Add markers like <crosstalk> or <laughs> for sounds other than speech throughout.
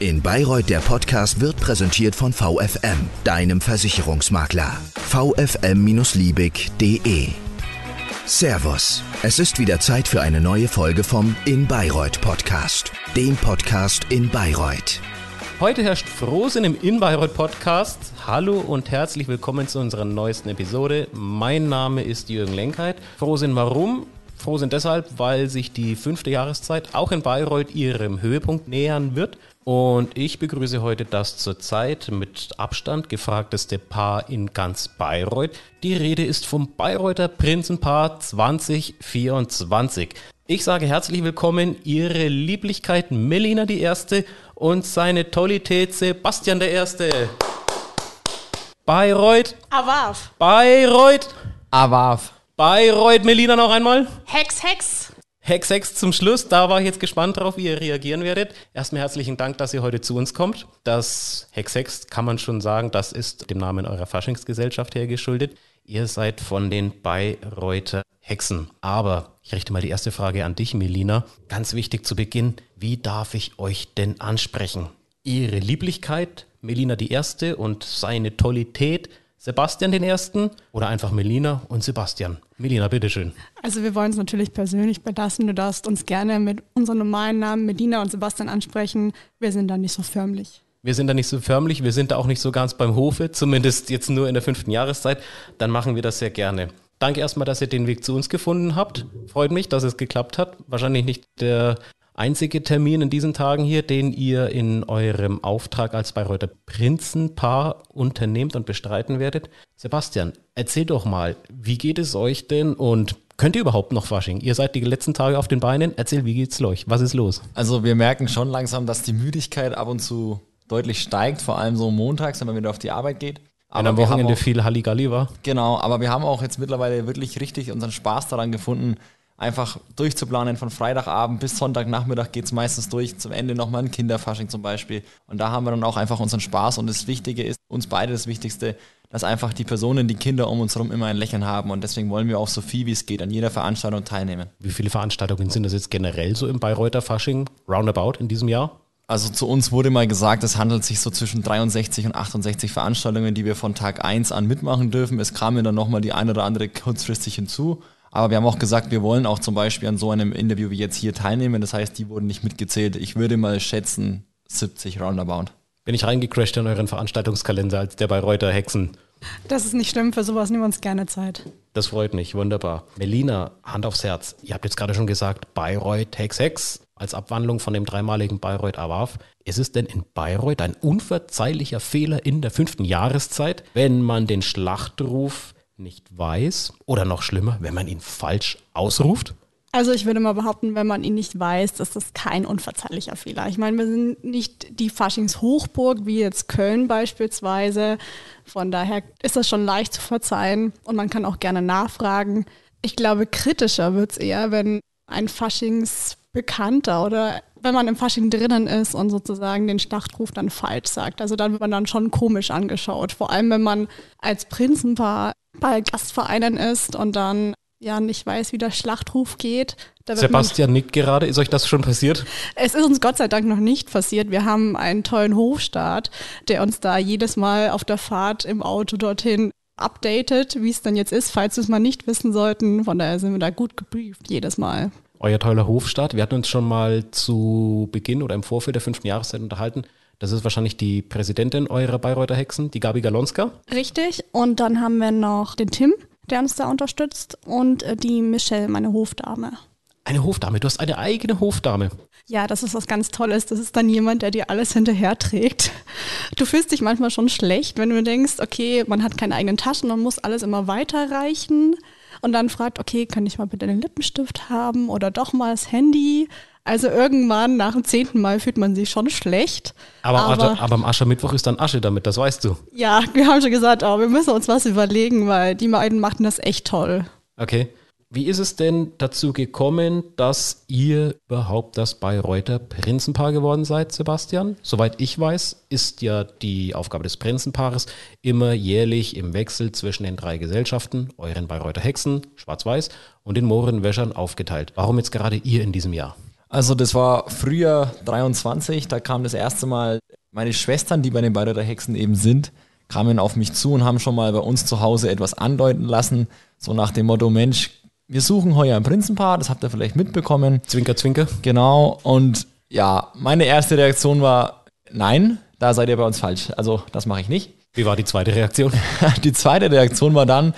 In Bayreuth der Podcast wird präsentiert von VFM, deinem Versicherungsmakler. vfm-liebig.de Servus, es ist wieder Zeit für eine neue Folge vom In Bayreuth Podcast, dem Podcast in Bayreuth. Heute herrscht Frohsinn im In Bayreuth Podcast. Hallo und herzlich willkommen zu unserer neuesten Episode. Mein Name ist Jürgen Lenkheit. Frohsinn warum? Frohsinn deshalb, weil sich die fünfte Jahreszeit auch in Bayreuth ihrem Höhepunkt nähern wird. Und ich begrüße heute das zurzeit mit Abstand gefragteste Paar in ganz Bayreuth. Die Rede ist vom Bayreuther Prinzenpaar 2024. Ich sage herzlich willkommen, Ihre Lieblichkeit Melina die Erste und seine Tollität Sebastian der Erste. Bayreuth. Awaf. Bayreuth. Awaf. Bayreuth, Melina noch einmal. Hex, Hex. Hex, Hex zum Schluss. Da war ich jetzt gespannt drauf, wie ihr reagieren werdet. Erstmal herzlichen Dank, dass ihr heute zu uns kommt. Das Hex, Hex kann man schon sagen, das ist dem Namen eurer Faschingsgesellschaft her geschuldet. Ihr seid von den Bayreuther Hexen. Aber ich richte mal die erste Frage an dich, Melina. Ganz wichtig zu Beginn, wie darf ich euch denn ansprechen? Ihre Lieblichkeit, Melina die Erste und seine Tollität, Sebastian den Ersten oder einfach Melina und Sebastian? Melina, bitteschön. Also wir wollen es natürlich persönlich belassen. Du darfst uns gerne mit unseren normalen Namen Melina und Sebastian ansprechen. Wir sind da nicht so förmlich. Wir sind da nicht so förmlich, wir sind da auch nicht so ganz beim Hofe, zumindest jetzt nur in der fünften Jahreszeit. Dann machen wir das sehr gerne. Danke erstmal, dass ihr den Weg zu uns gefunden habt. Freut mich, dass es geklappt hat. Wahrscheinlich nicht der einzige Termin in diesen Tagen hier, den ihr in eurem Auftrag als Bayreuther Prinzenpaar unternehmt und bestreiten werdet. Sebastian, erzähl doch mal, wie geht es euch denn und könnt ihr überhaupt noch Fasching? Ihr seid die letzten Tage auf den Beinen. Erzähl, wie geht's euch? Was ist los? Also wir merken schon langsam, dass die Müdigkeit ab und zu deutlich steigt, vor allem so montags, wenn man wieder auf die Arbeit geht. Wenn am Wochenende auch, viel Halligalli war. Genau, aber wir haben auch jetzt mittlerweile wirklich richtig unseren Spaß daran gefunden, einfach durchzuplanen. Von Freitagabend bis Sonntagnachmittag geht es meistens durch. Zum Ende nochmal ein Kinderfasching zum Beispiel. Und da haben wir dann auch einfach unseren Spaß. Und das Wichtige ist, uns beide das Wichtigste, dass einfach die Personen, die Kinder um uns herum immer ein Lächeln haben. Und deswegen wollen wir auch so viel wie es geht an jeder Veranstaltung teilnehmen. Wie viele Veranstaltungen sind das jetzt generell so im Bayreuther Fasching roundabout in diesem Jahr? Also zu uns wurde mal gesagt, es handelt sich so zwischen 63 und 68 Veranstaltungen, die wir von Tag 1 an mitmachen dürfen. Es kamen dann nochmal die ein oder andere kurzfristig hinzu. Aber wir haben auch gesagt, wir wollen auch zum Beispiel an so einem Interview wie jetzt hier teilnehmen. Das heißt, die wurden nicht mitgezählt. Ich würde mal schätzen 70 roundabout. Bin ich reingecrashed in euren Veranstaltungskalender als der Bayreuther Hexen? Das ist nicht schlimm, für sowas nehmen wir uns gerne Zeit. Das freut mich, wunderbar. Melina, Hand aufs Herz. Ihr habt jetzt gerade schon gesagt, Bayreuth Hex Hex als Abwandlung von dem dreimaligen Bayreuth Awaf. Ist es denn in Bayreuth ein unverzeihlicher Fehler in der fünften Jahreszeit, wenn man den Schlachtruf nicht weiß oder noch schlimmer, wenn man ihn falsch ausruft? Also ich würde mal behaupten, wenn man ihn nicht weiß, ist das kein unverzeihlicher Fehler. Ich meine, wir sind nicht die Faschingshochburg wie jetzt Köln beispielsweise. Von daher ist das schon leicht zu verzeihen und man kann auch gerne nachfragen. Ich glaube, kritischer wird es eher, wenn ein Faschingsbekannter oder wenn man im Fasching drinnen ist und sozusagen den Schlachtruf dann falsch sagt. Also dann wird man dann schon komisch angeschaut. Vor allem, wenn man als Prinzenpaar bei Gastvereinen ist und dann ja nicht weiß, wie der Schlachtruf geht. Sebastian nickt gerade. Ist euch das schon passiert? Es ist uns Gott sei Dank noch nicht passiert. Wir haben einen tollen Hofstaat, der uns da jedes Mal auf der Fahrt im Auto dorthin updatet, wie es dann jetzt ist, falls wir es mal nicht wissen sollten. Von daher sind wir da gut gebrieft jedes Mal. Euer toller Hofstaat. Wir hatten uns schon mal zu Beginn oder im Vorfeld der fünften Jahreszeit unterhalten. Das ist wahrscheinlich die Präsidentin eurer Bayreuther Hexen, die Gabi Galonska. Richtig. Und dann haben wir noch den Tim, der uns da unterstützt, und äh, die Michelle, meine Hofdame. Eine Hofdame, du hast eine eigene Hofdame. Ja, das ist was ganz Tolles. Das ist dann jemand, der dir alles hinterher trägt. Du fühlst dich manchmal schon schlecht, wenn du denkst, okay, man hat keine eigenen Taschen, man muss alles immer weiterreichen und dann fragt, okay, kann ich mal bitte den Lippenstift haben oder doch mal das Handy? Also irgendwann nach dem zehnten Mal fühlt man sich schon schlecht. Aber, aber, aber am Aschermittwoch ist dann Asche damit, das weißt du. Ja, wir haben schon gesagt, oh, wir müssen uns was überlegen, weil die beiden machten das echt toll. Okay. Wie ist es denn dazu gekommen, dass ihr überhaupt das Bayreuther Prinzenpaar geworden seid, Sebastian? Soweit ich weiß, ist ja die Aufgabe des Prinzenpaares immer jährlich im Wechsel zwischen den drei Gesellschaften, euren Bayreuther Hexen, Schwarz-Weiß, und den Mohrenwäschern aufgeteilt. Warum jetzt gerade ihr in diesem Jahr? Also das war Frühjahr 23, da kam das erste Mal meine Schwestern, die bei den Bayreuther Hexen eben sind, kamen auf mich zu und haben schon mal bei uns zu Hause etwas andeuten lassen, so nach dem Motto, Mensch, wir suchen heuer ein Prinzenpaar, das habt ihr vielleicht mitbekommen. Zwinker, zwinker. Genau, und ja, meine erste Reaktion war, nein, da seid ihr bei uns falsch. Also das mache ich nicht. Wie war die zweite Reaktion? <laughs> Die zweite Reaktion war dann,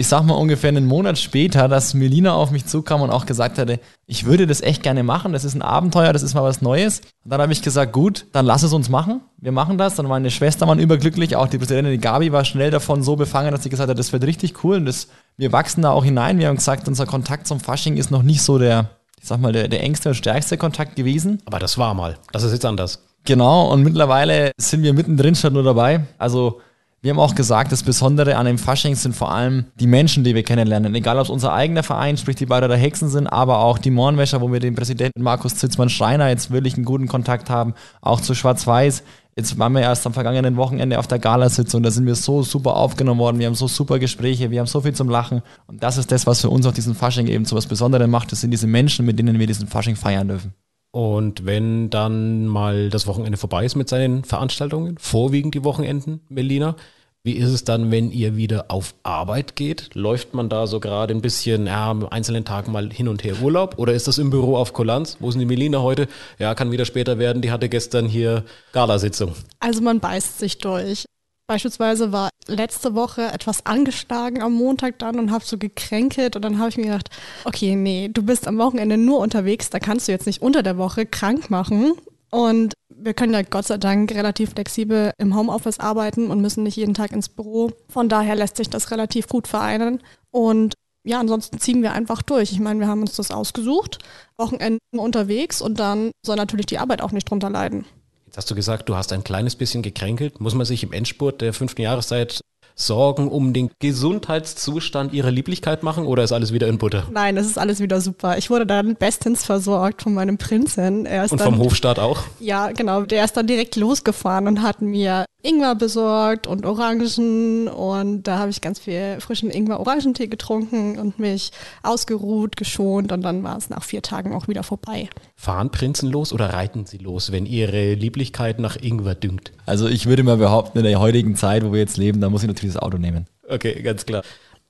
ich sag mal ungefähr einen Monat später, dass Melina auf mich zukam und auch gesagt hatte, ich würde das echt gerne machen, das ist ein Abenteuer, das ist mal was Neues. Und dann habe ich gesagt, gut, dann lass es uns machen. Wir machen das. Dann meine Schwester waren überglücklich, auch die Präsidentin die Gabi war schnell davon so befangen, dass sie gesagt hat, das wird richtig cool und das, wir wachsen da auch hinein. Wir haben gesagt, unser Kontakt zum Fasching ist noch nicht so der, ich sag mal, der, der engste und stärkste Kontakt gewesen. Aber das war mal. Das ist jetzt anders. Genau, und mittlerweile sind wir mittendrin statt nur dabei. Also wir haben auch gesagt, das Besondere an dem Fasching sind vor allem die Menschen, die wir kennenlernen. Egal, ob es unser eigener Verein, sprich die Bayreuther Hexen sind, aber auch die Mornwäscher, wo wir den Präsidenten Markus Zitzmann-Schreiner jetzt wirklich einen guten Kontakt haben, auch zu Schwarz-Weiß. Jetzt waren wir erst am vergangenen Wochenende auf der Galasitzung, da sind wir so super aufgenommen worden, wir haben so super Gespräche, wir haben so viel zum Lachen. Und das ist das, was für uns auch diesen Fasching eben zu was Besonderem macht. Das sind diese Menschen, mit denen wir diesen Fasching feiern dürfen. Und wenn dann mal das Wochenende vorbei ist mit seinen Veranstaltungen, vorwiegend die Wochenenden, Melina, wie ist es dann, wenn ihr wieder auf Arbeit geht? Läuft man da so gerade ein bisschen, ja, am einzelnen Tagen mal hin und her Urlaub? Oder ist das im Büro auf Kulanz? Wo ist denn die Melina heute? Ja, kann wieder später werden. Die hatte gestern hier Galasitzung. Also man beißt sich durch. Beispielsweise war letzte Woche etwas angeschlagen am Montag dann und habe so gekränkelt und dann habe ich mir gedacht, okay, nee, du bist am Wochenende nur unterwegs, da kannst du jetzt nicht unter der Woche krank machen. Und wir können ja Gott sei Dank relativ flexibel im Homeoffice arbeiten und müssen nicht jeden Tag ins Büro. Von daher lässt sich das relativ gut vereinen. Und ja, ansonsten ziehen wir einfach durch. Ich meine, wir haben uns das ausgesucht, Wochenende unterwegs und dann soll natürlich die Arbeit auch nicht drunter leiden. Jetzt hast du gesagt, du hast ein kleines bisschen gekränkelt. Muss man sich im Endspurt der fünften Jahreszeit Sorgen um den Gesundheitszustand ihrer Lieblichkeit machen oder ist alles wieder in Butter? Nein, es ist alles wieder super. Ich wurde dann bestens versorgt von meinem Prinzen. und vom Hofstaat auch? Ja, genau. Der ist dann direkt losgefahren und hat mir Ingwer besorgt und Orangen und da habe ich ganz viel frischen Ingwer-Orangentee getrunken und mich ausgeruht, geschont und dann war es nach vier Tagen auch wieder vorbei. Fahren Prinzen los oder reiten sie los, wenn ihre Lieblichkeit nach Ingwer düngt? Also ich würde mal behaupten, in der heutigen Zeit, wo wir jetzt leben, da muss ich natürlich das Auto nehmen. Okay, ganz klar.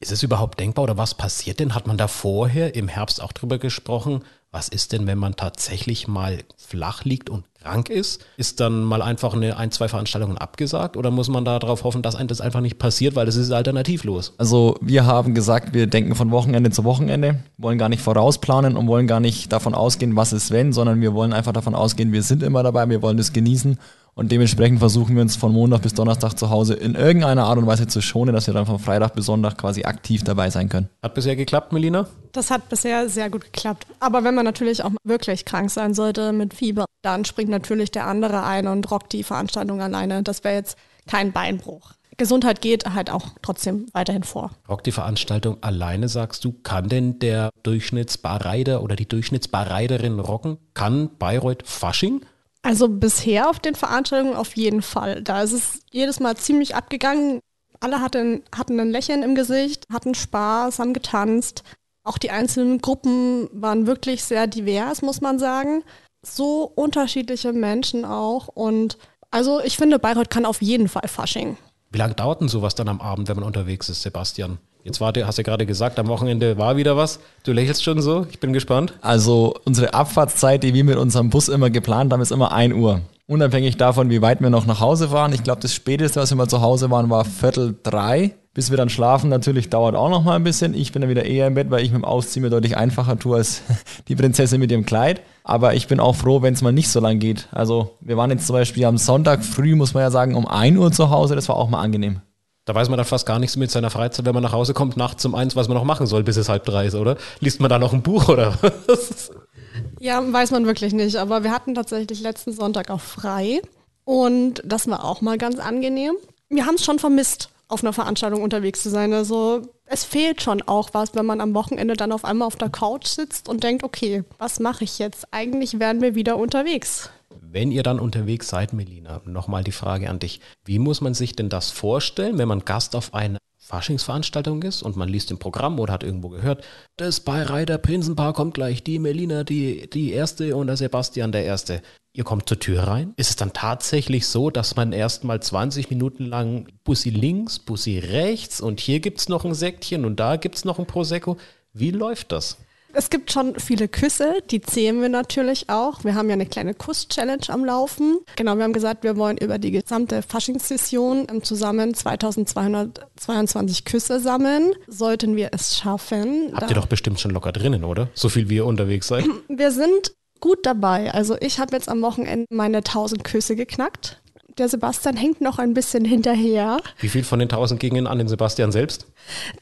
Ist es überhaupt denkbar oder was passiert denn? Hat man da vorher im Herbst auch drüber gesprochen? Was ist denn, wenn man tatsächlich mal flach liegt und krank ist? Ist dann mal einfach eine ein, zwei Veranstaltungen abgesagt oder muss man darauf hoffen, dass einem das einfach nicht passiert, weil es ist alternativlos? Also wir haben gesagt, wir denken von Wochenende zu Wochenende, wollen gar nicht vorausplanen und wollen gar nicht davon ausgehen, was ist wenn, sondern wir wollen einfach davon ausgehen, wir sind immer dabei, wir wollen es genießen und dementsprechend versuchen wir uns von Montag bis Donnerstag zu Hause in irgendeiner Art und Weise zu schonen, dass wir dann von Freitag bis Sonntag quasi aktiv dabei sein können. Hat bisher geklappt, Melina? Das hat bisher sehr gut geklappt. Aber wenn man natürlich auch wirklich krank sein sollte mit Fieber, dann springt natürlich der andere ein und rockt die Veranstaltung alleine. Das wäre jetzt kein Beinbruch. Gesundheit geht halt auch trotzdem weiterhin vor. Rockt die Veranstaltung alleine, sagst du, kann denn der Durchschnittsbarreiter oder die Durchschnittsbarreiterin rocken? Kann Bayreuth Fasching? Also bisher auf den Veranstaltungen auf jeden Fall. Da ist es jedes Mal ziemlich abgegangen. Alle hatten, hatten ein Lächeln im Gesicht, hatten Spaß, haben getanzt. Auch die einzelnen Gruppen waren wirklich sehr divers, muss man sagen. So unterschiedliche Menschen auch. Und also ich finde, Bayreuth kann auf jeden Fall Fasching. Wie lange dauert denn sowas dann am Abend, wenn man unterwegs ist, Sebastian? Jetzt war, hast du ja gerade gesagt, am Wochenende war wieder was. Du lächelst schon so, ich bin gespannt. Also unsere Abfahrtszeit, die wir mit unserem Bus immer geplant haben, ist immer 1 Uhr. Unabhängig davon, wie weit wir noch nach Hause fahren. Ich glaube, das Späteste, was wir mal zu Hause waren, war Viertel drei. Bis wir dann schlafen, natürlich dauert auch noch mal ein bisschen. Ich bin dann wieder eher im Bett, weil ich mit dem Ausziehen mir deutlich einfacher tue als <laughs> die Prinzessin mit ihrem Kleid. Aber ich bin auch froh, wenn es mal nicht so lang geht. Also wir waren jetzt zum Beispiel am Sonntag früh, muss man ja sagen, um 1 Uhr zu Hause. Das war auch mal angenehm. Da weiß man dann fast gar nichts mit seiner Freizeit, wenn man nach Hause kommt, nachts um eins, was man noch machen soll, bis es halb drei ist, oder? Liest man da noch ein Buch oder was? Ja, weiß man wirklich nicht. Aber wir hatten tatsächlich letzten Sonntag auch frei. Und das war auch mal ganz angenehm. Wir haben es schon vermisst, auf einer Veranstaltung unterwegs zu sein. Also es fehlt schon auch was, wenn man am Wochenende dann auf einmal auf der Couch sitzt und denkt, okay, was mache ich jetzt? Eigentlich wären wir wieder unterwegs. Wenn ihr dann unterwegs seid, Melina, nochmal die Frage an dich. Wie muss man sich denn das vorstellen, wenn man Gast auf einer Faschingsveranstaltung ist und man liest im Programm oder hat irgendwo gehört, das Bayreiter Prinzenpaar kommt gleich, die Melina die, die Erste und der Sebastian der Erste. Ihr kommt zur Tür rein. Ist es dann tatsächlich so, dass man erst mal 20 Minuten lang Bussi links, Bussi rechts und hier gibt es noch ein Säckchen und da gibt es noch ein Prosecco? Wie läuft das? Es gibt schon viele Küsse, die zählen wir natürlich auch. Wir haben ja eine kleine Kuss-Challenge am Laufen. Genau, wir haben gesagt, wir wollen über die gesamte Faschingssession zusammen 2222 Küsse sammeln. Sollten wir es schaffen. Habt ihr doch bestimmt schon locker drinnen, oder? So viel wie ihr unterwegs seid. Wir sind gut dabei. Also ich habe jetzt am Wochenende meine 1000 Küsse geknackt. Der Sebastian hängt noch ein bisschen hinterher. Wie viel von den 1000 gingen an den Sebastian selbst?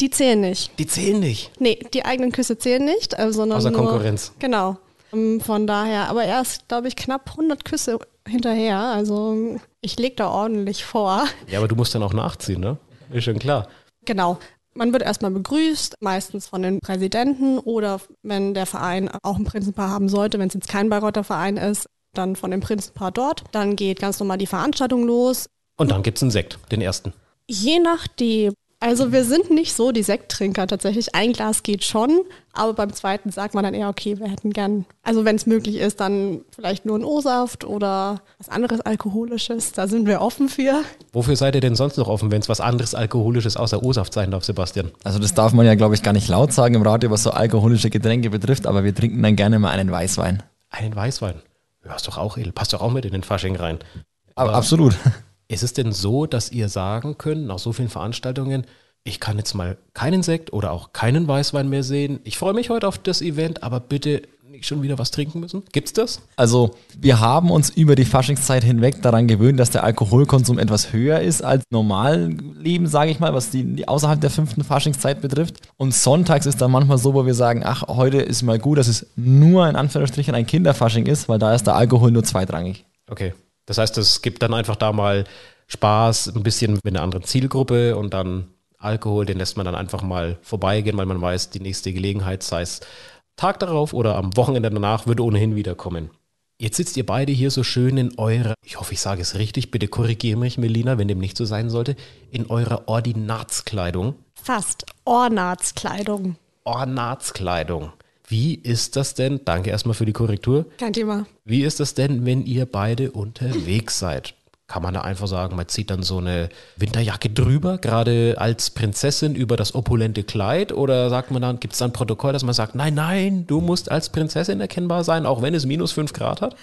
Die zählen nicht. Die zählen nicht. Nee, die eigenen Küsse zählen nicht. äh, sondern Außer nur, Konkurrenz. Genau. Ähm, Von daher, aber er ist, glaube ich, knapp 100 Küsse hinterher. Also ich lege da ordentlich vor. Ja, aber du musst dann auch nachziehen, ne? Ist schon klar. Genau. Man wird erstmal begrüßt, meistens von den Präsidenten oder wenn der Verein auch ein Prinzenpaar haben sollte, wenn es jetzt kein Bayreuther Verein ist, dann von dem Prinzenpaar dort. Dann geht ganz normal die Veranstaltung los. Und dann gibt's einen Sekt, den ersten. Je nachdem. Also wir sind nicht so die Sekttrinker tatsächlich. Ein Glas geht schon, aber beim zweiten sagt man dann eher, okay, wir hätten gern, also wenn es möglich ist, dann vielleicht nur ein O-Saft oder was anderes Alkoholisches. Da sind wir offen für. Wofür seid ihr denn sonst noch offen, wenn es was anderes Alkoholisches außer O-Saft sein darf, Sebastian? Also das darf man ja, glaube ich, gar nicht laut sagen im Radio, was so alkoholische Getränke betrifft, aber wir trinken dann gerne mal einen Weißwein. Einen Weißwein. Ja, ist doch auch edel. Passt doch auch mit in den Fasching rein. Aber absolut. <laughs> Ist es denn so, dass ihr sagen könnt, nach so vielen Veranstaltungen, ich kann jetzt mal keinen Sekt oder auch keinen Weißwein mehr sehen. Ich freue mich heute auf das Event, aber bitte schon wieder was trinken müssen? Gibt's das? Also wir haben uns über die Faschingszeit hinweg daran gewöhnt, dass der Alkoholkonsum etwas höher ist als Normalleben, sage ich mal, was die, die außerhalb der fünften Faschingszeit betrifft. Und sonntags ist dann manchmal so, wo wir sagen, ach, heute ist mal gut, dass es nur in Anführungsstrichen ein Kinderfasching ist, weil da ist der Alkohol nur zweitrangig. Okay. Das heißt, es gibt dann einfach da mal Spaß, ein bisschen mit einer anderen Zielgruppe und dann Alkohol, den lässt man dann einfach mal vorbeigehen, weil man weiß, die nächste Gelegenheit, sei es Tag darauf oder am Wochenende danach, würde ohnehin wiederkommen. Jetzt sitzt ihr beide hier so schön in eurer, ich hoffe, ich sage es richtig, bitte korrigiere mich, Melina, wenn dem nicht so sein sollte, in eurer Ordinatskleidung. Fast Ornatskleidung. Ornatskleidung. Wie ist das denn? Danke erstmal für die Korrektur. Kein Thema. Wie ist das denn, wenn ihr beide unterwegs seid? Kann man da einfach sagen, man zieht dann so eine Winterjacke drüber, gerade als Prinzessin über das opulente Kleid? Oder sagt man dann, gibt es dann ein Protokoll, dass man sagt, nein, nein, du musst als Prinzessin erkennbar sein, auch wenn es minus fünf Grad hat?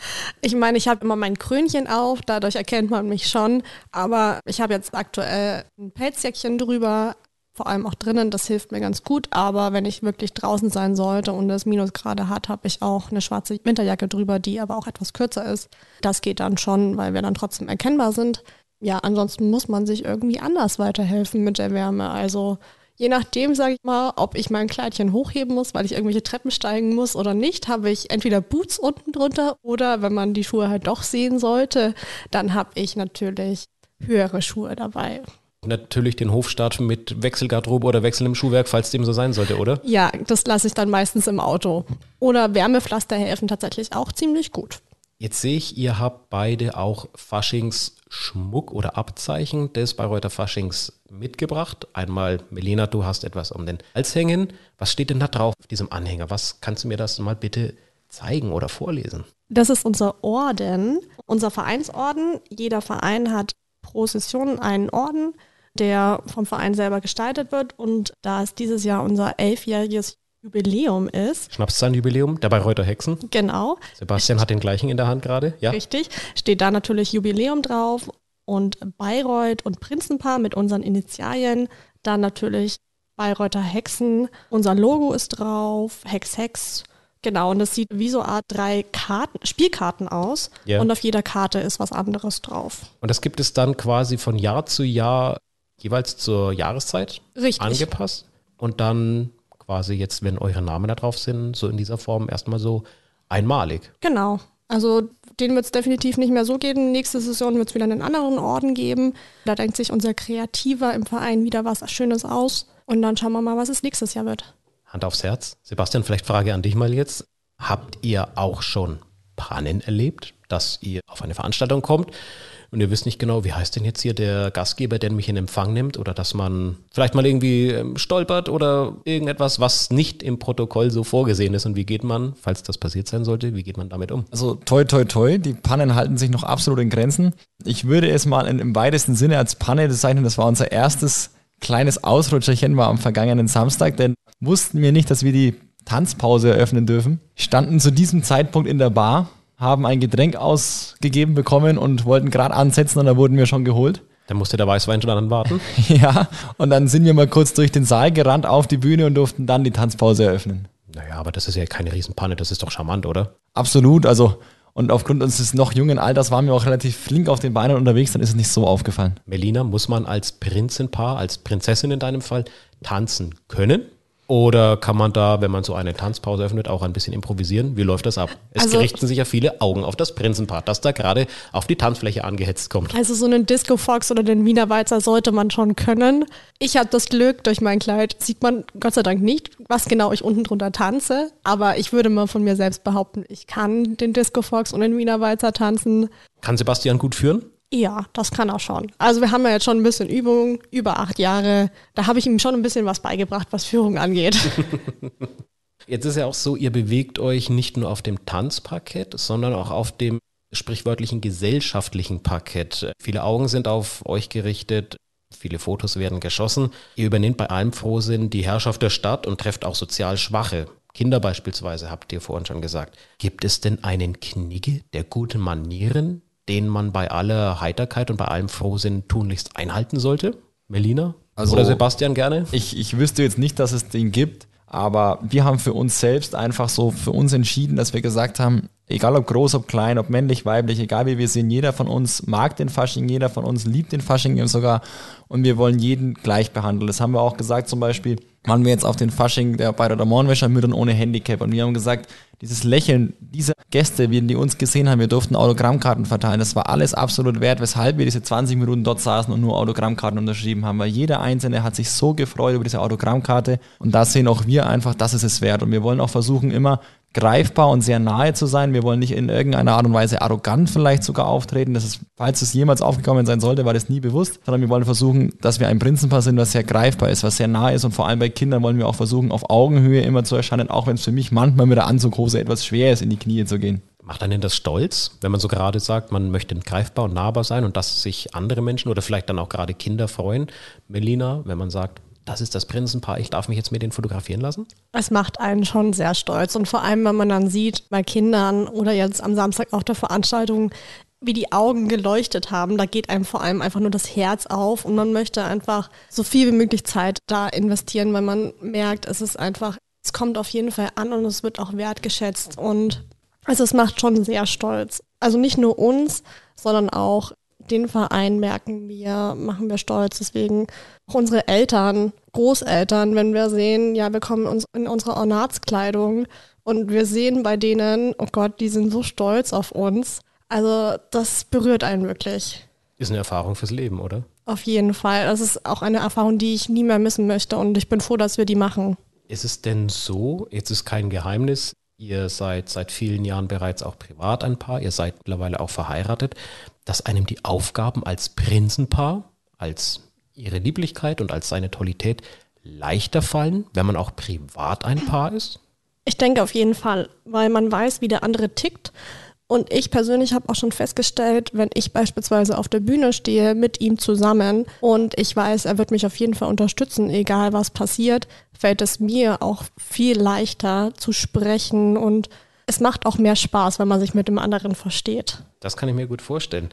Ich meine, ich habe immer mein Krönchen auf, dadurch erkennt man mich schon. Aber ich habe jetzt aktuell ein Pelzjäckchen drüber, vor allem auch drinnen, das hilft mir ganz gut. Aber wenn ich wirklich draußen sein sollte und es Minusgrade hat, habe ich auch eine schwarze Winterjacke drüber, die aber auch etwas kürzer ist. Das geht dann schon, weil wir dann trotzdem erkennbar sind. Ja, ansonsten muss man sich irgendwie anders weiterhelfen mit der Wärme. Also je nachdem, sage ich mal, ob ich mein Kleidchen hochheben muss, weil ich irgendwelche Treppen steigen muss oder nicht, habe ich entweder Boots unten drunter oder wenn man die Schuhe halt doch sehen sollte, dann habe ich natürlich höhere Schuhe dabei. Natürlich den Hofstart mit Wechselgarderobe oder Wechsel im Schuhwerk, falls dem so sein sollte, oder? Ja, das lasse ich dann meistens im Auto. Oder Wärmepflaster helfen tatsächlich auch ziemlich gut. Jetzt sehe ich, ihr habt beide auch Faschingsschmuck oder Abzeichen des Bayreuther Faschings mitgebracht. Einmal, Melina, du hast etwas um den Hals hängen. Was steht denn da drauf auf diesem Anhänger? Was kannst du mir das mal bitte zeigen oder vorlesen? Das ist unser Orden, unser Vereinsorden. Jeder Verein hat pro Session einen Orden, der vom Verein selber gestaltet wird. Und da es dieses Jahr unser elfjähriges Jubiläum ist, Schnapszahlenjubiläum der Bayreuther Hexen. genau, Sebastian hat den gleichen in der Hand gerade. Ja. Richtig. Steht da natürlich Jubiläum drauf und Bayreuth und Prinzenpaar mit unseren Initialien. Dann natürlich Bayreuther Hexen. Unser Logo ist drauf, Hex Hex. Genau, und das sieht wie so eine Art drei Karten, Spielkarten aus. Ja. Und auf jeder Karte ist was anderes drauf. Und das gibt es dann quasi von Jahr zu Jahr jeweils zur Jahreszeit Richtig. angepasst. Und dann quasi jetzt, wenn eure Namen da drauf sind, so in dieser Form erstmal so einmalig. Genau. Also den wird es definitiv nicht mehr so geben. Nächste Saison wird es wieder einen anderen Orden geben. Da denkt sich unser Kreativer im Verein wieder was Schönes aus. Und dann schauen wir mal, was es nächstes Jahr wird. Hand aufs Herz. Sebastian, vielleicht Frage an dich mal jetzt. Habt ihr auch schon Pannen erlebt, dass ihr auf eine Veranstaltung kommt? Und ihr wisst nicht genau, wie heißt denn jetzt hier der Gastgeber, der mich in Empfang nimmt oder dass man vielleicht mal irgendwie ähm, stolpert oder irgendetwas, was nicht im Protokoll so vorgesehen ist und wie geht man, falls das passiert sein sollte, wie geht man damit um? Also toi toi toi, die Pannen halten sich noch absolut in Grenzen. Ich würde es mal in, im weitesten Sinne als Panne bezeichnen, das war unser erstes kleines Ausrutscherchen war am vergangenen Samstag, denn wussten wir nicht, dass wir die Tanzpause eröffnen dürfen. Standen zu diesem Zeitpunkt in der Bar, haben ein Getränk ausgegeben bekommen und wollten gerade ansetzen und da wurden wir schon geholt. Da musste der Weißwein schon dann warten. <laughs> ja, und dann sind wir mal kurz durch den Saal gerannt auf die Bühne und durften dann die Tanzpause eröffnen. Naja, aber das ist ja keine Riesenpanne, das ist doch charmant, oder? Absolut, also und aufgrund unseres noch jungen Alters waren wir auch relativ flink auf den Beinen unterwegs, dann ist es nicht so aufgefallen. Melina, muss man als Prinzenpaar, als Prinzessin in deinem Fall, tanzen können? Oder kann man da, wenn man so eine Tanzpause öffnet, auch ein bisschen improvisieren? Wie läuft das ab? Es Also- richten sich ja viele Augen auf das Prinzenpaar, das da gerade auf die Tanzfläche angehetzt kommt. Also so einen Disco Fox oder den Wiener Walzer sollte man schon können. Ich habe das Glück, durch mein Kleid sieht man Gott sei Dank nicht, was genau ich unten drunter tanze. Aber ich würde mal von mir selbst behaupten, ich kann den Disco Fox und den Wiener Walzer tanzen. Kann Sebastian gut führen? Ja, das kann er schon. Also wir haben ja jetzt schon ein bisschen Übung, über acht Jahre. Da habe ich ihm schon ein bisschen was beigebracht, was Führung angeht. <laughs> Jetzt ist ja auch so, ihr bewegt euch nicht nur auf dem Tanzparkett, sondern auch auf dem sprichwörtlichen gesellschaftlichen Parkett. Viele Augen sind auf euch gerichtet, viele Fotos werden geschossen. Ihr übernehmt bei allem Frohsinn die Herrschaft der Stadt und trefft auch sozial Schwache. Kinder beispielsweise, habt ihr vorhin schon gesagt. Gibt es denn einen Knigge der guten Manieren, den man bei aller Heiterkeit und bei allem Frohsinn tunlichst einhalten sollte? Melina? Also- Oder Sebastian gerne? Ich, ich wüsste jetzt nicht, dass es den gibt, aber wir haben für uns selbst einfach so für uns entschieden, dass wir gesagt haben, egal ob groß, ob klein, ob männlich, weiblich, egal wie wir sind, jeder von uns mag den Fasching, jeder von uns liebt den Fasching sogar und wir wollen jeden gleich behandeln. Das haben wir auch gesagt, zum Beispiel waren wir jetzt auf den Fasching der Bayreuther Mohrenwäscher mit und ohne Handicap. Und wir haben gesagt, dieses Lächeln dieser Gäste, wie die uns gesehen haben, wir durften Autogrammkarten verteilen, das war alles absolut wert, weshalb wir diese 20 Minuten dort saßen und nur Autogrammkarten unterschrieben haben, weil jeder Einzelne hat sich so gefreut über diese Autogrammkarte und da sehen auch wir einfach, das ist es wert. Und wir wollen auch versuchen, immer greifbar und sehr nahe zu sein. Wir wollen nicht in irgendeiner Art und Weise arrogant vielleicht sogar auftreten. Das ist, falls es jemals aufgekommen sein sollte, war das nie bewusst, sondern wir wollen versuchen, dass wir ein Prinzenpaar sind, was sehr greifbar ist, was sehr nah ist und vor allem bei Kindern wollen wir auch versuchen, auf Augenhöhe immer zu erscheinen, auch wenn es für mich manchmal mit der Anzughose etwas schwer ist, in die Knie zu gehen. Macht einen das stolz, wenn man so gerade sagt, man möchte greifbar und nahbar sein und dass sich andere Menschen oder vielleicht dann auch gerade Kinder freuen? Melina, wenn man sagt, das ist das Prinzenpaar, ich darf mich jetzt mit denen fotografieren lassen? Es macht einen schon sehr stolz. Und vor allem, wenn man dann sieht, bei Kindern oder jetzt am Samstag auf der Veranstaltung, wie die Augen geleuchtet haben, da geht einem vor allem einfach nur das Herz auf und man möchte einfach so viel wie möglich Zeit da investieren, weil man merkt, es ist einfach, es kommt auf jeden Fall an und es wird auch wertgeschätzt und also es macht schon sehr stolz. Also nicht nur uns, sondern auch den Verein merken wir, machen wir stolz. Deswegen auch unsere Eltern, Großeltern, wenn wir sehen, ja, wir kommen uns in unserer Ornatskleidung und wir sehen bei denen, oh Gott, die sind so stolz auf uns. Also das berührt einen wirklich. Ist eine Erfahrung fürs Leben, oder? Auf jeden Fall. Das ist auch eine Erfahrung, die ich nie mehr missen möchte und ich bin froh, dass wir die machen. Ist es denn so, jetzt ist kein Geheimnis, ihr seid seit vielen Jahren bereits auch privat ein Paar, ihr seid mittlerweile auch verheiratet, dass einem die Aufgaben als Prinzenpaar, als ihre Lieblichkeit und als seine Tollität leichter fallen, wenn man auch privat ein Paar ist? Ich denke auf jeden Fall, weil man weiß, wie der andere tickt. Und ich persönlich habe auch schon festgestellt, wenn ich beispielsweise auf der Bühne stehe mit ihm zusammen und ich weiß, er wird mich auf jeden Fall unterstützen, egal was passiert, fällt es mir auch viel leichter zu sprechen und es macht auch mehr Spaß, wenn man sich mit dem anderen versteht. Das kann ich mir gut vorstellen.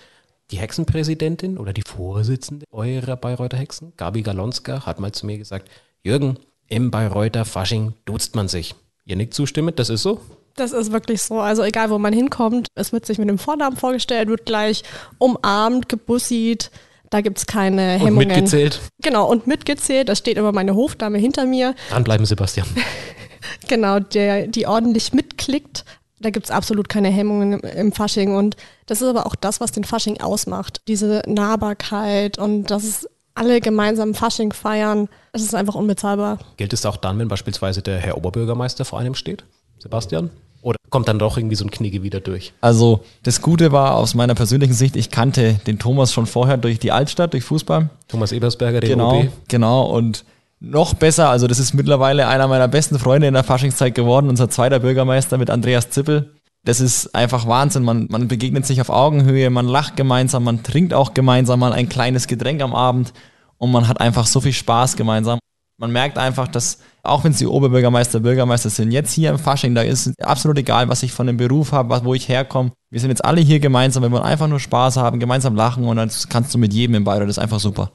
Die Hexenpräsidentin oder die Vorsitzende eurer Bayreuther Hexen, Gabi Galonska, hat mal zu mir gesagt, Jürgen, im Bayreuther Fasching duzt man sich. Ihr nickt zustimmend, das ist so? Das ist wirklich so. Also egal, wo man hinkommt, es wird sich mit dem Vornamen vorgestellt, wird gleich umarmt, gebussit. Da gibt es keine Und Hemmungen. mitgezählt. Genau, und mitgezählt. Da steht immer meine Hofdame hinter mir. Dranbleiben, Sebastian. <laughs> Genau, der, die ordentlich mitklickt. Da gibt es absolut keine Hemmungen im, im Fasching. Und das ist aber auch das, was den Fasching ausmacht. Diese Nahbarkeit und dass es alle gemeinsam Fasching feiern. Es ist einfach unbezahlbar. Gilt es auch dann, wenn beispielsweise der Herr Oberbürgermeister vor einem steht? Sebastian? Oder kommt dann doch irgendwie so ein Knigge wieder durch? Also das Gute war aus meiner persönlichen Sicht, ich kannte den Thomas schon vorher durch die Altstadt, durch Fußball. Thomas Ebersberger, den Genau, OB. genau. Und noch besser, also das ist mittlerweile einer meiner besten Freunde in der Faschingszeit geworden, unser zweiter Bürgermeister mit Andreas Zippel. Das ist einfach Wahnsinn. Man, man begegnet sich auf Augenhöhe, man lacht gemeinsam, man trinkt auch gemeinsam mal ein kleines Getränk am Abend und man hat einfach so viel Spaß gemeinsam. Man merkt einfach, dass, auch wenn sie Oberbürgermeister, Bürgermeister sind, jetzt hier im Fasching, da ist absolut egal, was ich von dem Beruf habe, wo ich herkomme. Wir sind jetzt alle hier gemeinsam, wir wollen einfach nur Spaß haben, gemeinsam lachen und dann kannst du mit jedem im Bayreuth, das ist einfach super.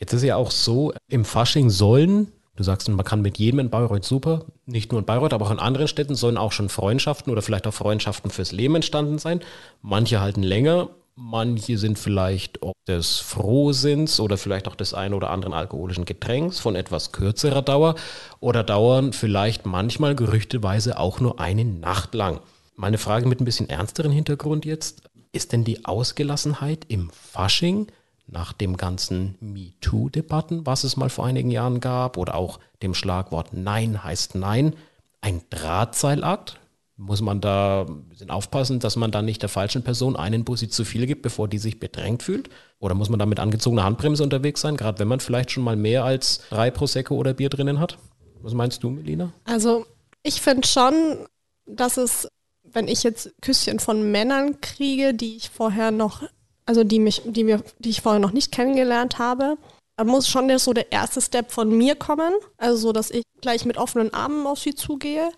Jetzt ist ja auch so, im Fasching sollen, du sagst, man kann mit jedem in Bayreuth super, nicht nur in Bayreuth, aber auch in anderen Städten sollen auch schon Freundschaften oder vielleicht auch Freundschaften fürs Leben entstanden sein. Manche halten länger, manche sind vielleicht ob des Frohsinns oder vielleicht auch des einen oder anderen alkoholischen Getränks von etwas kürzerer Dauer oder dauern vielleicht manchmal gerüchteweise auch nur eine Nacht lang. Meine Frage mit ein bisschen ernsteren Hintergrund jetzt, ist denn die Ausgelassenheit im Fasching nach dem ganzen MeToo-Debatten, was es mal vor einigen Jahren gab, oder auch dem Schlagwort Nein heißt Nein, ein Drahtseilakt? Muss man da aufpassen, dass man dann nicht der falschen Person einen Bussi zu viel gibt, bevor die sich bedrängt fühlt? Oder muss man da mit angezogener Handbremse unterwegs sein, gerade wenn man vielleicht schon mal mehr als drei Prosecco oder Bier drinnen hat? Was meinst du, Melina? Also ich finde schon, dass es, wenn ich jetzt Küsschen von Männern kriege, die ich vorher noch, also die mich, die mir, die ich vorher noch nicht kennengelernt habe, dann muss schon der, so der erste Step von mir kommen. Also so, dass ich gleich mit offenen Armen auf sie zugehe.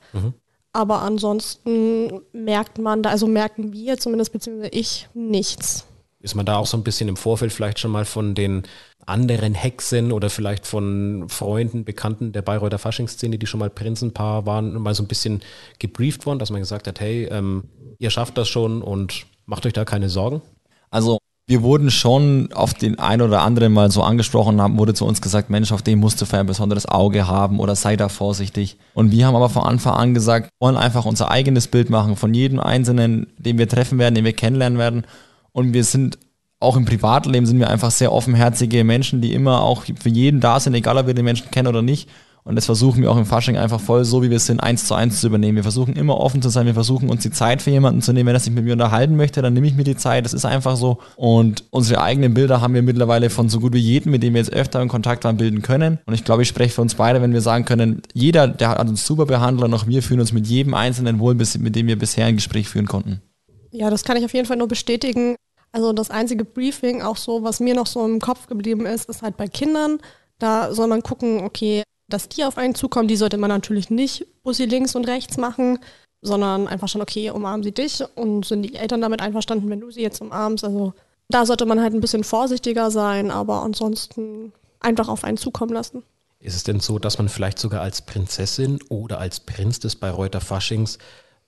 Aber ansonsten merkt man da, also merken wir zumindest, beziehungsweise ich, nichts. Ist man da auch so ein bisschen im Vorfeld vielleicht schon mal von den anderen Hexen oder vielleicht von Freunden, Bekannten der Bayreuther Faschingsszene, die schon mal Prinzenpaar waren, mal so ein bisschen gebrieft worden, dass man gesagt hat, hey, ähm, ihr schafft das schon und macht euch da keine Sorgen? Also wir wurden schon auf den ein oder anderen mal so angesprochen, haben, wurde zu uns gesagt, Mensch, auf den musst du ein besonderes Auge haben oder sei da vorsichtig. Und wir haben aber von Anfang an gesagt, wollen einfach unser eigenes Bild machen von jedem Einzelnen, den wir treffen werden, den wir kennenlernen werden. Und wir sind auch im Privatleben sind wir einfach sehr offenherzige Menschen, die immer auch für jeden da sind, egal ob wir den Menschen kennen oder nicht. Und das versuchen wir auch im Fasching einfach voll so, wie wir sind, eins zu eins zu übernehmen. Wir versuchen immer offen zu sein, wir versuchen uns die Zeit für jemanden zu nehmen. Wenn er sich mit mir unterhalten möchte, dann nehme ich mir die Zeit. Das ist einfach so. Und unsere eigenen Bilder haben wir mittlerweile von so gut wie jedem, mit dem wir jetzt öfter in Kontakt waren, bilden können. Und ich glaube, ich spreche für uns beide, wenn wir sagen können, jeder, der hat uns super behandelt und auch wir fühlen uns mit jedem Einzelnen wohl, mit dem wir bisher ein Gespräch führen konnten. Ja, das kann ich auf jeden Fall nur bestätigen. Also das einzige Briefing, auch so, was mir noch so im Kopf geblieben ist, ist halt bei Kindern. Da soll man gucken, okay, dass die auf einen zukommen, die sollte man natürlich nicht Bussi links und rechts machen, sondern einfach schon, okay, umarmen sie dich und sind die Eltern damit einverstanden, wenn du sie jetzt umarmst. Also da sollte man halt ein bisschen vorsichtiger sein, aber ansonsten einfach auf einen zukommen lassen. Ist es denn so, dass man vielleicht sogar als Prinzessin oder als Prinz des Bayreuther Faschings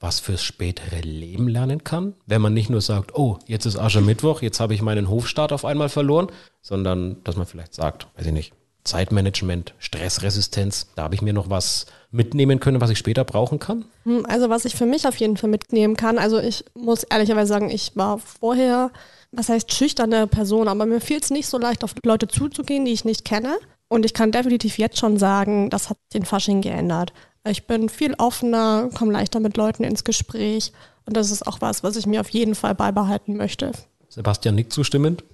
was fürs spätere Leben lernen kann? Wenn man nicht nur sagt, oh, jetzt ist Aschermittwoch, jetzt habe ich meinen Hofstaat auf einmal verloren, sondern dass man vielleicht sagt, weiß ich nicht, Zeitmanagement, Stressresistenz, da habe ich mir noch was mitnehmen können, was ich später brauchen kann? Hm, Also was ich für mich auf jeden Fall mitnehmen kann, also ich muss ehrlicherweise sagen, ich war vorher, was heißt schüchterne Person, aber mir fiel es nicht so leicht, auf Leute zuzugehen, die ich nicht kenne. Und ich kann definitiv jetzt schon sagen, das hat den Fasching geändert. Ich bin viel offener, komme leichter mit Leuten ins Gespräch und das ist auch was, was ich mir auf jeden Fall beibehalten möchte. Sebastian nickt zustimmend.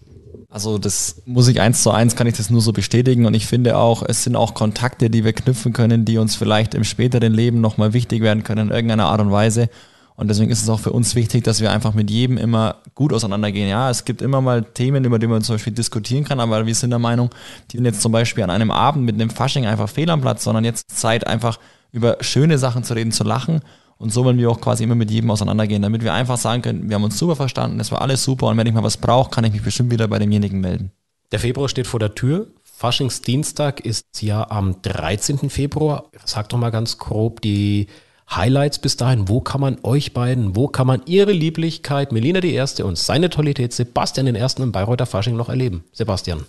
Also das muss ich eins zu eins, kann ich das nur so bestätigen und ich finde auch, es sind auch Kontakte, die wir knüpfen können, die uns vielleicht im späteren Leben nochmal wichtig werden können in irgendeiner Art und Weise. Und deswegen ist es auch für uns wichtig, dass wir einfach mit jedem immer gut auseinandergehen. Ja, es gibt immer mal Themen, über die man zum Beispiel diskutieren kann, aber wir sind der Meinung, die sind jetzt zum Beispiel an einem Abend mit einem Fasching einfach fehl am Platz, sondern jetzt Zeit einfach über schöne Sachen zu reden, zu lachen. Und so wollen wir auch quasi immer mit jedem auseinandergehen, damit wir einfach sagen können, wir haben uns super verstanden, es war alles super und wenn ich mal was brauche, kann ich mich bestimmt wieder bei demjenigen melden. Der Februar steht vor der Tür. Faschingsdienstag ist ja am 13. Februar. Sag doch mal ganz grob die Highlights bis dahin. Wo kann man euch beiden, wo kann man ihre Lieblichkeit, Melina die Erste und seine Tollität Sebastian den Ersten im Bayreuther Fasching noch erleben? Sebastian.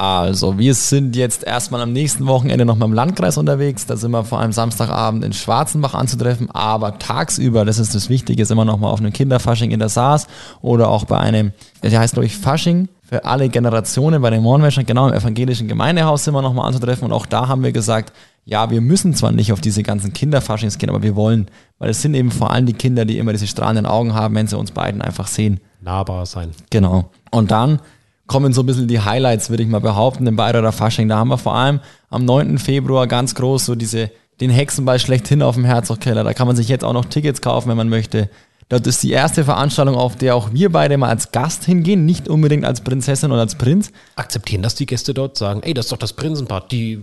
Also, wir sind jetzt erstmal am nächsten Wochenende nochmal im Landkreis unterwegs. Da sind wir vor allem Samstagabend in Schwarzenbach anzutreffen. Aber tagsüber, das ist das Wichtige, ist immer nochmal auf einem Kinderfasching in der Saas oder auch bei einem, der heißt, glaube ich, Fasching für alle Generationen bei den Mohnwäschern, genau im evangelischen Gemeindehaus sind wir nochmal anzutreffen. Und auch da haben wir gesagt, ja, wir müssen zwar nicht auf diese ganzen Kinderfaschings gehen, aber wir wollen, weil es sind eben vor allem die Kinder, die immer diese strahlenden Augen haben, wenn sie uns beiden einfach sehen. Nahbar sein. Genau. Und dann kommen so ein bisschen die Highlights, würde ich mal behaupten, im Bayreuther Fasching. Da haben wir vor allem am 9. Februar ganz groß so diese, den Hexenball schlechthin auf dem Herzogkeller. Da kann man sich jetzt auch noch Tickets kaufen, wenn man möchte. Das ist die erste Veranstaltung, auf der auch wir beide mal als Gast hingehen, nicht unbedingt als Prinzessin oder als Prinz. Akzeptieren das die Gäste dort, sagen, ey, das ist doch das Prinzenpaar, die,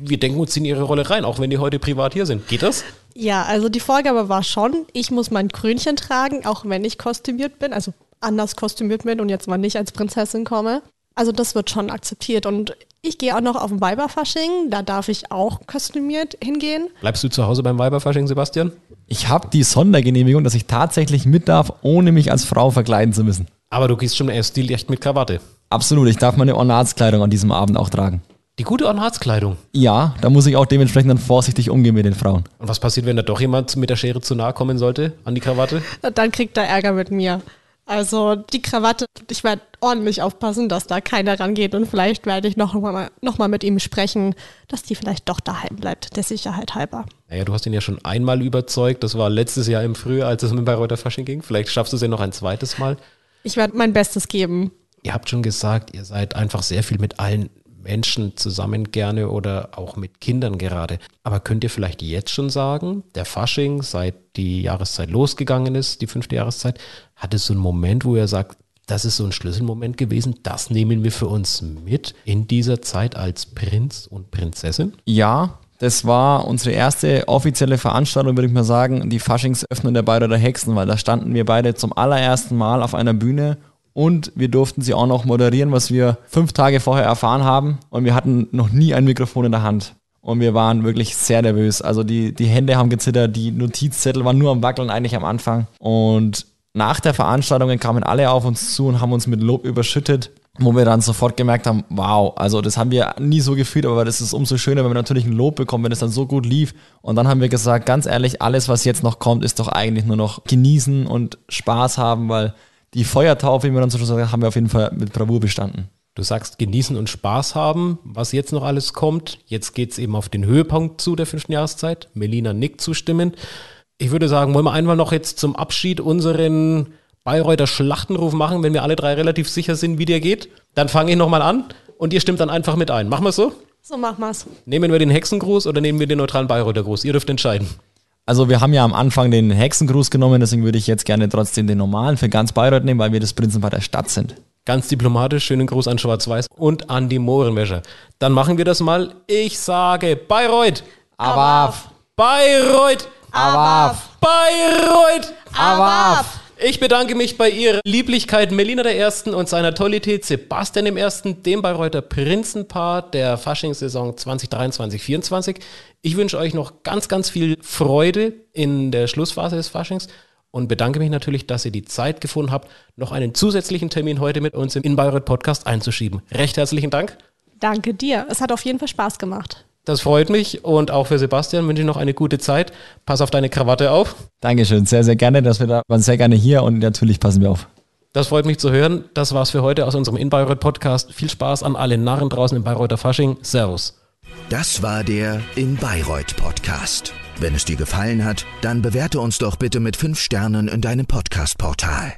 wir denken uns in ihre Rolle rein, auch wenn die heute privat hier sind. Geht das? Ja, also die Vorgabe war schon, ich muss mein Krönchen tragen, auch wenn ich kostümiert bin, also anders kostümiert bin und jetzt mal nicht als Prinzessin komme. Also das wird schon akzeptiert und ich gehe auch noch auf den Weiberfasching, da darf ich auch kostümiert hingehen. Bleibst du zu Hause beim Weiberfasching, Sebastian? Ich habe die Sondergenehmigung, dass ich tatsächlich mit darf, ohne mich als Frau verkleiden zu müssen. Aber du gehst schon erst Stil echt mit Krawatte. Absolut, ich darf meine Ornatskleidung an diesem Abend auch tragen. Die gute Ornatskleidung. Ja, da muss ich auch dementsprechend dann vorsichtig umgehen mit den Frauen. Und was passiert, wenn da doch jemand mit der Schere zu nahe kommen sollte an die Krawatte? Dann kriegt er Ärger mit mir. Also die Krawatte, ich werde ordentlich aufpassen, dass da keiner rangeht und vielleicht werde ich noch mal, noch mal mit ihm sprechen, dass die vielleicht doch daheim bleibt, der Sicherheit halber. Naja, du hast ihn ja schon einmal überzeugt, das war letztes Jahr im Frühjahr, als es mit Bayreuther Fasching ging. Vielleicht schaffst du es ja noch ein zweites Mal. Ich werde mein Bestes geben. Ihr habt schon gesagt, ihr seid einfach sehr viel mit allen Menschen zusammen gerne oder auch mit Kindern gerade. Aber könnt ihr vielleicht jetzt schon sagen, der Fasching, seit die Jahreszeit losgegangen ist, die fünfte Jahreszeit, hat es so einen Moment, wo ihr sagt, das ist so ein Schlüsselmoment gewesen, das nehmen wir für uns mit in dieser Zeit als Prinz und Prinzessin? Ja, das war unsere erste offizielle Veranstaltung, würde ich mal sagen, die Faschingsöffnung der Bayreuther Hexen, weil da standen wir beide zum allerersten Mal auf einer Bühne und wir durften sie auch noch moderieren, was wir fünf Tage vorher erfahren haben. Und wir hatten noch nie ein Mikrofon in der Hand. Und wir waren wirklich sehr nervös. Also die, die Hände haben gezittert, die Notizzettel waren nur am Wackeln eigentlich am Anfang. Und nach der Veranstaltung kamen alle auf uns zu und haben uns mit Lob überschüttet, wo wir dann sofort gemerkt haben, wow, also das haben wir nie so gefühlt, aber das ist umso schöner, wenn wir natürlich ein Lob bekommen, wenn es dann so gut lief. Und dann haben wir gesagt, ganz ehrlich, alles, was jetzt noch kommt, ist doch eigentlich nur noch genießen und Spaß haben, weil die Feuertaufe, wie wir dann so schon sagen, haben wir auf jeden Fall mit Bravour bestanden. Du sagst genießen und Spaß haben, was jetzt noch alles kommt. Jetzt geht es eben auf den Höhepunkt zu der fünften Jahreszeit. Melina nickt zustimmend. Ich würde sagen, wollen wir einmal noch jetzt zum Abschied unseren Bayreuther Schlachtenruf machen, wenn wir alle drei relativ sicher sind, wie der geht. Dann fange ich nochmal an und ihr stimmt dann einfach mit ein. Machen wir es so? So machen wir es. Nehmen wir den Hexengruß oder nehmen wir den neutralen Bayreuther Gruß? Ihr dürft entscheiden. Also wir haben ja am Anfang den Hexengruß genommen, deswegen würde ich jetzt gerne trotzdem den normalen für ganz Bayreuth nehmen, weil wir das Prinzenpaar der Stadt sind. Ganz diplomatisch, schönen Gruß an Schwarz-Weiß und an die Mohrenwäscher. Dann machen wir das mal. Ich sage Bayreuth. Awaf. Bayreuth. Awaf. Bayreuth. Awaf. Ich bedanke mich bei Ihrer Lieblichkeit Melina der Ersten und seiner Tollität Sebastian Ersten, dem Bayreuther Prinzenpaar der Faschingssaison 2023-24. Ich wünsche euch noch ganz, ganz viel Freude in der Schlussphase des Faschings und bedanke mich natürlich, dass ihr die Zeit gefunden habt, noch einen zusätzlichen Termin heute mit uns im In Bayreuth Podcast einzuschieben. Recht herzlichen Dank. Danke dir. Es hat auf jeden Fall Spaß gemacht. Das freut mich und auch für Sebastian wünsche ich noch eine gute Zeit. Pass auf deine Krawatte auf. Dankeschön, sehr, sehr gerne, dass wir da waren sehr gerne hier und natürlich passen wir auf. Das freut mich zu hören. Das war's für heute aus unserem In Bayreuth Podcast. Viel Spaß an alle Narren draußen im Bayreuther Fasching. Servus. Das war der In Bayreuth Podcast. Wenn es dir gefallen hat, dann bewerte uns doch bitte mit 5 Sternen in deinem Podcast-Portal.